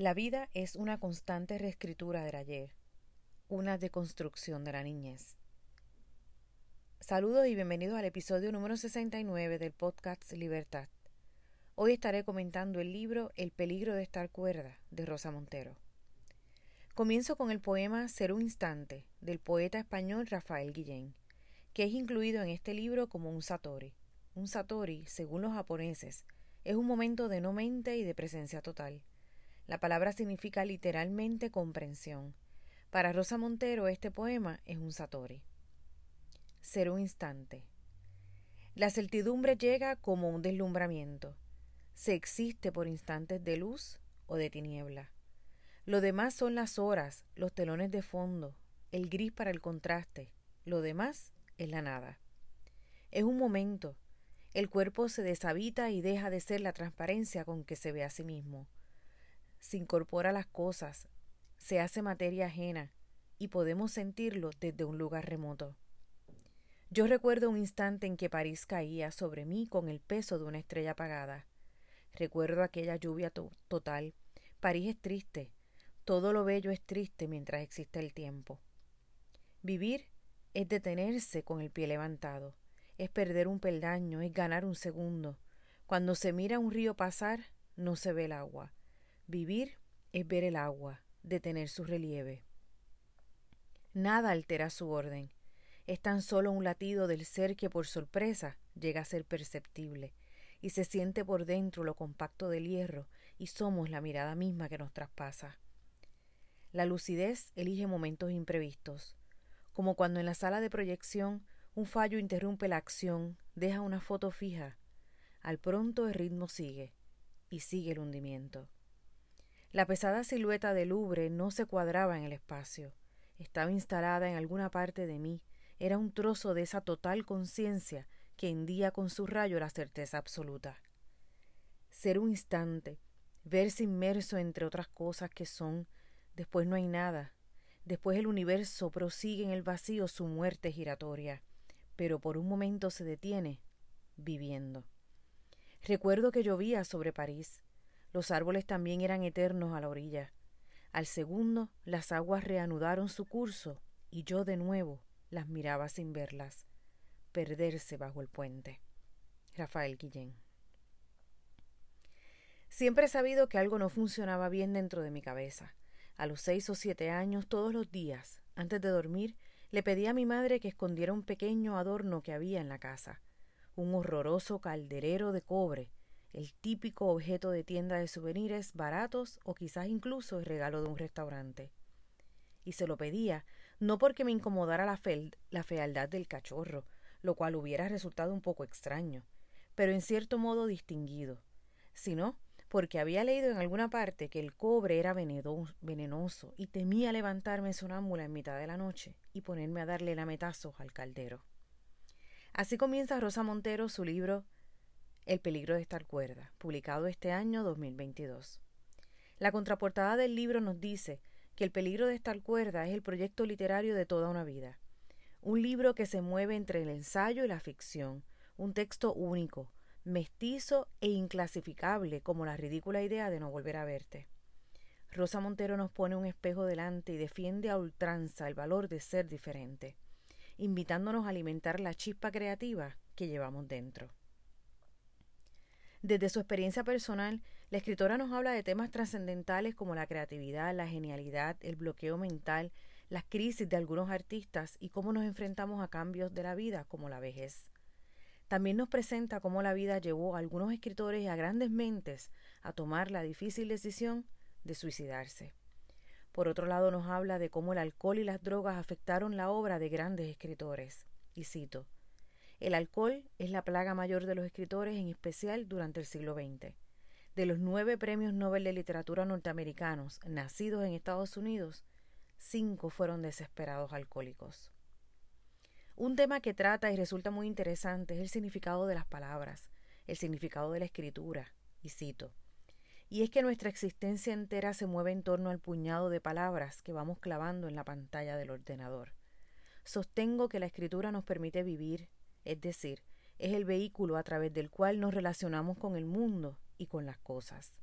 La vida es una constante reescritura del ayer, una deconstrucción de la niñez. Saludos y bienvenidos al episodio número 69 del podcast Libertad. Hoy estaré comentando el libro El peligro de estar cuerda de Rosa Montero. Comienzo con el poema Ser un instante del poeta español Rafael Guillén, que es incluido en este libro como un satori. Un satori, según los japoneses, es un momento de no mente y de presencia total la palabra significa literalmente comprensión. Para Rosa Montero este poema es un satori. Ser un instante. La certidumbre llega como un deslumbramiento. Se existe por instantes de luz o de tiniebla. Lo demás son las horas, los telones de fondo, el gris para el contraste. Lo demás es la nada. Es un momento. El cuerpo se deshabita y deja de ser la transparencia con que se ve a sí mismo se incorpora a las cosas, se hace materia ajena y podemos sentirlo desde un lugar remoto. Yo recuerdo un instante en que París caía sobre mí con el peso de una estrella apagada. Recuerdo aquella lluvia total. París es triste. Todo lo bello es triste mientras existe el tiempo. Vivir es detenerse con el pie levantado, es perder un peldaño, es ganar un segundo. Cuando se mira un río pasar, no se ve el agua. Vivir es ver el agua, detener su relieve. Nada altera su orden. Es tan solo un latido del ser que por sorpresa llega a ser perceptible, y se siente por dentro lo compacto del hierro, y somos la mirada misma que nos traspasa. La lucidez elige momentos imprevistos, como cuando en la sala de proyección un fallo interrumpe la acción, deja una foto fija. Al pronto el ritmo sigue, y sigue el hundimiento. La pesada silueta del Louvre no se cuadraba en el espacio. Estaba instalada en alguna parte de mí. Era un trozo de esa total conciencia que hendía con su rayo la certeza absoluta. Ser un instante, verse inmerso entre otras cosas que son, después no hay nada, después el universo prosigue en el vacío su muerte giratoria, pero por un momento se detiene, viviendo. Recuerdo que llovía sobre París, los árboles también eran eternos a la orilla. Al segundo, las aguas reanudaron su curso y yo de nuevo las miraba sin verlas, perderse bajo el puente. Rafael Guillén. Siempre he sabido que algo no funcionaba bien dentro de mi cabeza. A los seis o siete años, todos los días, antes de dormir, le pedí a mi madre que escondiera un pequeño adorno que había en la casa, un horroroso calderero de cobre el típico objeto de tienda de souvenirs baratos o quizás incluso el regalo de un restaurante. Y se lo pedía no porque me incomodara la, fealdad del cachorro, lo cual hubiera resultado un poco extraño, pero en cierto modo distinguido, sino porque había leído en alguna parte que el cobre era venenoso y temía levantarme sonámbula en mitad de la noche y ponerme a darle lametazos al caldero. Así comienza Rosa Montero su libro el peligro de estar cuerda, publicado este año 2022. La contraportada del libro nos dice que El peligro de estar cuerda es el proyecto literario de toda una vida. Un libro que se mueve entre el ensayo y la ficción, un texto único, mestizo e inclasificable como la ridícula idea de no volver a verte. Rosa Montero nos pone un espejo delante y defiende a ultranza el valor de ser diferente, invitándonos a alimentar la chispa creativa que llevamos dentro. Desde su experiencia personal, la escritora nos habla de temas trascendentales como la creatividad, la genialidad, el bloqueo mental, las crisis de algunos artistas y cómo nos enfrentamos a cambios de la vida como la vejez. También nos presenta cómo la vida llevó a algunos escritores y a grandes mentes a tomar la difícil decisión de suicidarse. Por otro lado, nos habla de cómo el alcohol y las drogas afectaron la obra de grandes escritores. Y cito, el alcohol es la plaga mayor de los escritores, en especial durante el siglo XX. De los nueve premios Nobel de Literatura norteamericanos nacidos en Estados Unidos, cinco fueron desesperados alcohólicos. Un tema que trata y resulta muy interesante es el significado de las palabras, el significado de la escritura, y cito, y es que nuestra existencia entera se mueve en torno al puñado de palabras que vamos clavando en la pantalla del ordenador. Sostengo que la escritura nos permite vivir, es decir, es el vehículo a través del cual nos relacionamos con el mundo y con las cosas.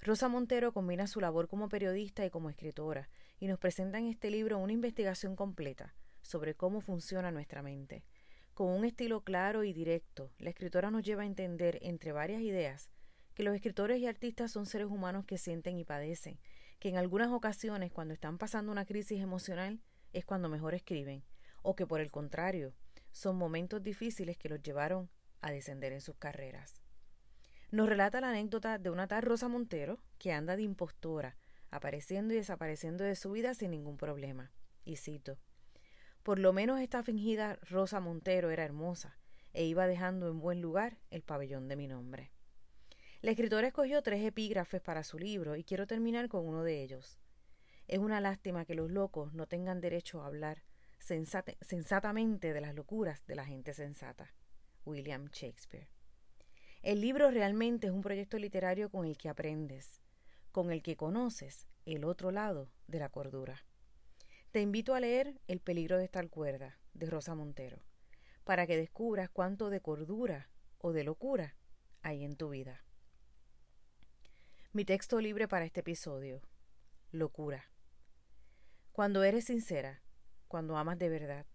Rosa Montero combina su labor como periodista y como escritora y nos presenta en este libro una investigación completa sobre cómo funciona nuestra mente. Con un estilo claro y directo, la escritora nos lleva a entender, entre varias ideas, que los escritores y artistas son seres humanos que sienten y padecen, que en algunas ocasiones cuando están pasando una crisis emocional es cuando mejor escriben, o que por el contrario, son momentos difíciles que los llevaron a descender en sus carreras. Nos relata la anécdota de una tal Rosa Montero que anda de impostora, apareciendo y desapareciendo de su vida sin ningún problema. Y cito, por lo menos esta fingida Rosa Montero era hermosa e iba dejando en buen lugar el pabellón de mi nombre. La escritora escogió tres epígrafes para su libro y quiero terminar con uno de ellos. Es una lástima que los locos no tengan derecho a hablar sensatamente de las locuras de la gente sensata. William Shakespeare. El libro realmente es un proyecto literario con el que aprendes, con el que conoces el otro lado de la cordura. Te invito a leer El peligro de estar cuerda, de Rosa Montero, para que descubras cuánto de cordura o de locura hay en tu vida. Mi texto libre para este episodio. Locura. Cuando eres sincera, cuando amas de verdad,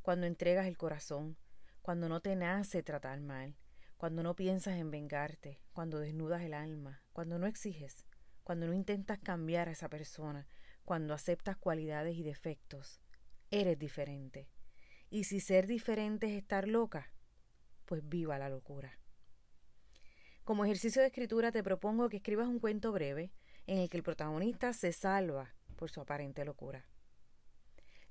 cuando entregas el corazón, cuando no te nace tratar mal, cuando no piensas en vengarte, cuando desnudas el alma, cuando no exiges, cuando no intentas cambiar a esa persona, cuando aceptas cualidades y defectos, eres diferente. Y si ser diferente es estar loca, pues viva la locura. Como ejercicio de escritura te propongo que escribas un cuento breve en el que el protagonista se salva por su aparente locura.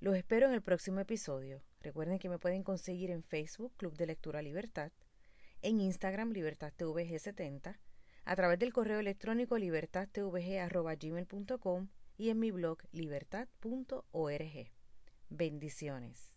Los espero en el próximo episodio. Recuerden que me pueden conseguir en Facebook Club de Lectura Libertad en Instagram libertadtvg70, a través del correo electrónico libertadtvg.gmail.com y en mi blog libertad.org. Bendiciones.